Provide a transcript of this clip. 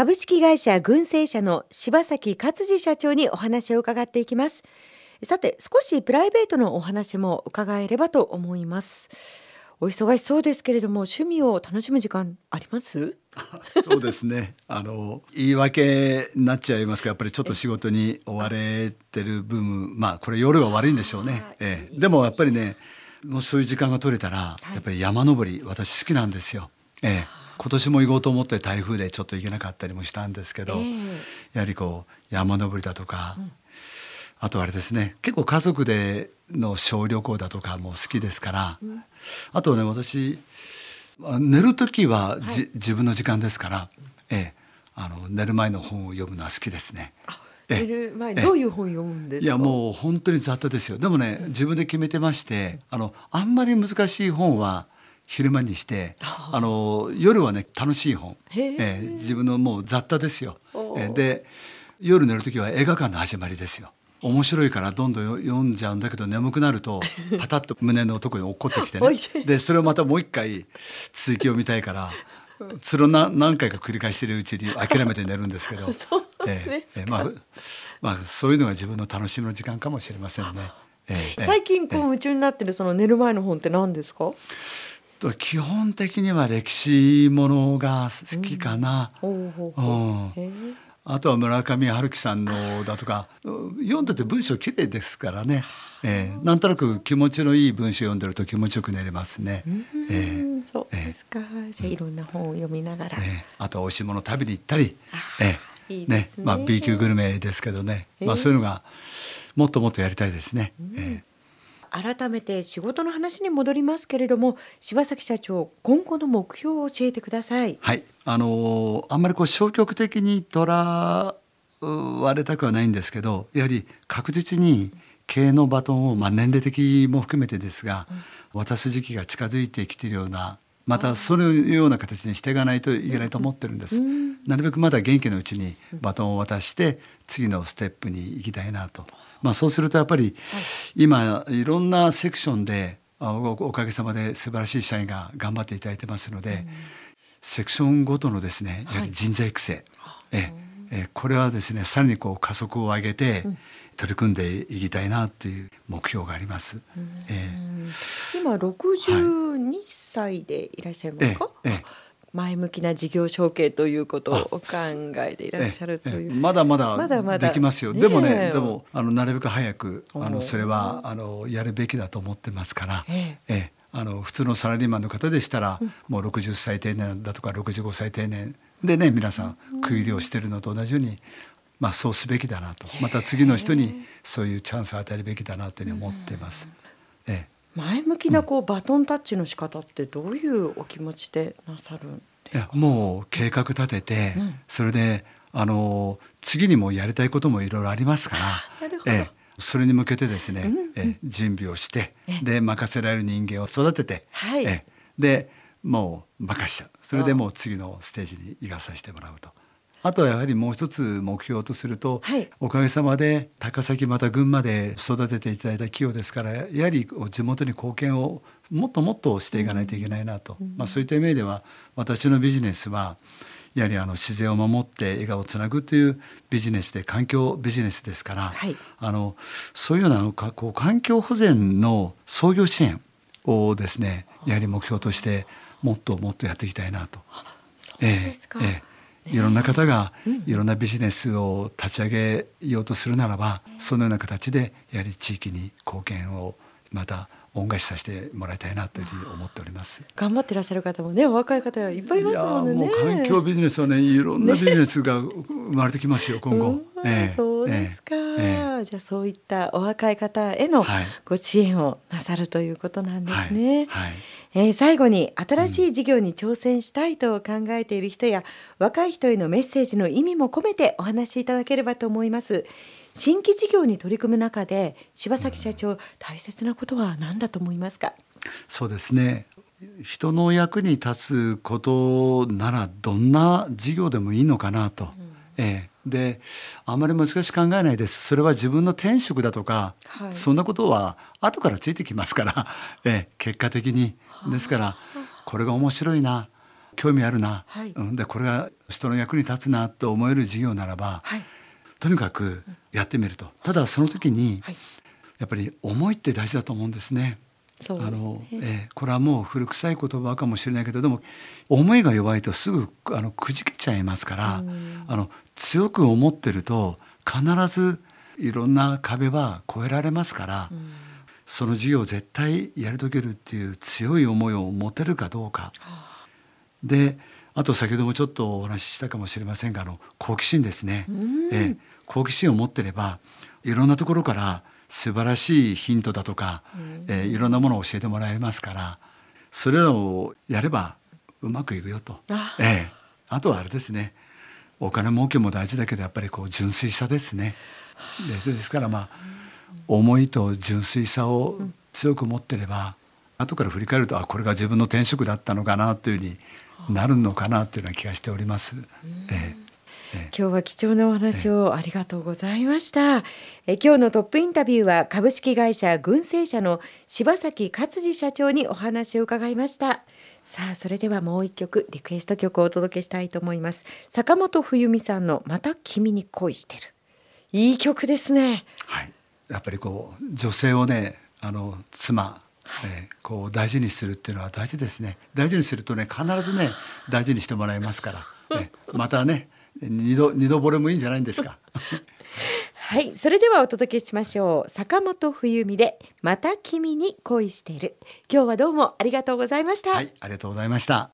株式会社群生社の柴崎勝次社長にお話を伺っていきます。さて少しプライベートのお話も伺えればと思います。お忙しそうですけれども趣味を楽しむ時間あります？そうですね。あの言い訳になっちゃいますがやっぱりちょっと仕事に追われてる部分まあこれ夜が悪いんでしょうね、ええ、でもやっぱりねもうそういう時間が取れたら、やっぱり山登り私好きなんですよ。ええ、今年も行こうと思って台風でちょっと行けなかったりもしたんですけど、えー、やはりこう山登りだとか、うん、あとあれですね結構家族での小旅行だとかも好きですから、うん、あとね私寝る時はじ、はい、自分の時間ですから、ええ、あの寝る前の本を読むのは好きですね。寝る前どういう本読むんですいやもう本当に雑多ですよ。でもね自分で決めてましてあのあんまり難しい本は昼間にしてあの夜はね楽しい本、えー、自分のもう雑多ですよ、えー、で夜寝る時は映画館の始まりですよ。面白いからどんどん読んじゃうんだけど眠くなると パタッと胸のとこに落っこってきてね。で。それをまたもう一回続きを見たいからそれを何何回か繰り返してるうちに諦めて寝るんですけど。えー、まあ、まあそういうのが自分の楽しみの時間かもしれませんね。えー、最近こう夢中になってるその寝る前の本って何ですか？基本的には歴史ものが好きかな。あとは村上春樹さんのだとか読んでて文章綺麗ですからね、えー、なんとなく気持ちのいい文章読んでると気持ちよく寝れますね。えー、そうですか、えー、じゃあいろんな本を読みながら、ね、あと美味しいもの食べに行ったり、えー、いいね。まあ B 級グルメですけどね、まあそういうのがもっともっとやりたいですね。えー改めて仕事の話に戻りますけれども柴崎社長今後の目標を教えてください。はい。あのあんまりこう消極的にとらわれたくはないんですけどやはり確実に経営のバトンを、まあ、年齢的も含めてですが、うん、渡す時期が近づいてきているようなまたそのような形にしていかないといけないと思ってるんです、うん、なるべくまだ元気のうちにバトンを渡して次のステップに行きたいなと。まあ、そうするとやっぱり今いろんなセクションでおかげさまで素晴らしい社員が頑張っていただいてますので、セクションごとのですねやはり人材育成、ええこれはですねさらにこう加速を上げて取り組んでいきたいなっていう目標があります。えー、今62歳でいらっしゃいますか、ええ。え前向きな事業承継ということをお考えでいらっしゃるという。まだまだできますよ、でもねでもあのなるべく早くあのそれはあのやるべきだと思ってますから、ええ。あの普通のサラリーマンの方でしたら、もう60歳定年だとか65歳定年でね皆さん区切りをしてるのと同じように、まあ、そうすべきだなと。また次の人にそういうチャンスを与えるべきだなというふうに思ってます。ええ。前向きなこう、バトンタッチの仕方ってどういうお気持ちでなさるんですか？もう計画立てて、うん、それであの次にもやりたいこともいろいろありますからええ、それに向けてですね、うんうん、え準備をしてで任せられる人間を育てて、はい、え。でもう任しちゃう。それでもう次のステージに行かさせてもらうと。あとはやはりもう一つ目標とすると、はい、おかげさまで高崎また群馬で育てていただいた企業ですからやはり地元に貢献をもっともっとしていかないといけないなと、うん、まあ、そういった意味では私のビジネスはやはりあの自然を守って笑顔をつなぐというビジネスで環境ビジネスですから、はい、あのそういうようなこう環境保全の創業支援をですねやはり目標としてもっともっとやっていきたいなと。そうですか、ええ。え。いろんな方がいろんなビジネスを立ち上げようとするならば、そのような形でやはり地域に貢献をまた恩返しさせてもらいたいなというふうに思っております。頑張ってらっしゃる方もね、若い方いっぱいいますもんね。環境ビジネスはね、いろんなビジネスが生まれてきますよ、今後。ええ、そうですか、ええ、じゃあそういったお若い方へのご支援をなさるということなんですね。はい。はい、えー、最後に新しい事業に挑戦したいと考えている人や、うん、若い人へのメッセージの意味も込めてお話しいただければと思います。新規事業に取り組む中で柴崎社長、大切なことは何だと思いますか？そうですね。人の役に立つことならどんな事業でもいいのかなと、うん、ええ、であまり難しく考えないです。それは自分の転職だとか、はい、そんなことは後からついてきますから、ええ、結果的に。ですからこれが面白いな興味あるな、はい、うん、でこれが人の役に立つなと思える事業ならば、はい、とにかくやってみると。ただその時に、やっぱり思いって大事だと思うんですね。すね。あのえー、これはもう古臭い言葉かもしれないけどでも思いが弱いとすぐあのくじけちゃいますから、あの強く思ってると必ずいろんな壁は越えられますから、その授業を絶対やり遂げるっていう強い思いを持てるかどうか。であと先ほどもちょっとお話ししたかもしれませんがあの好奇心ですね。え好奇心を持ってればいろんなところから素晴らしいヒントだとか、えー、いろんなものを教えてもらえますからそれらをやればうまくいくよと。あ,、えー、あとはあれですね。お金儲けも大事だけどやっぱりこう純粋さですね。でですからまあ思いと純粋さを強く持ってれば、後から振り返るとあこれが自分の転職だったのかなというふうになるのかなというような気がしております。えー今日は貴重なお話をありがとうございました。え今日のトップインタビューは株式会社群生社の柴崎勝次社長にお話を伺いました。さあそれではもう一曲リクエスト曲をお届けしたいと思います。坂本冬美さんのまた君に恋してる。いい曲ですね。はい。やっぱりこう女性をねあの妻はい、えー、こう大事にするっていうのは大事ですね大事にするとね必ずね大事にしてもらいますから、ね、またね二度二度惚れもいいんじゃないんですか？はいそれではお届けしましょう。坂本冬美でまた君に恋している。今日はどうもありがとうございました。はいありがとうございました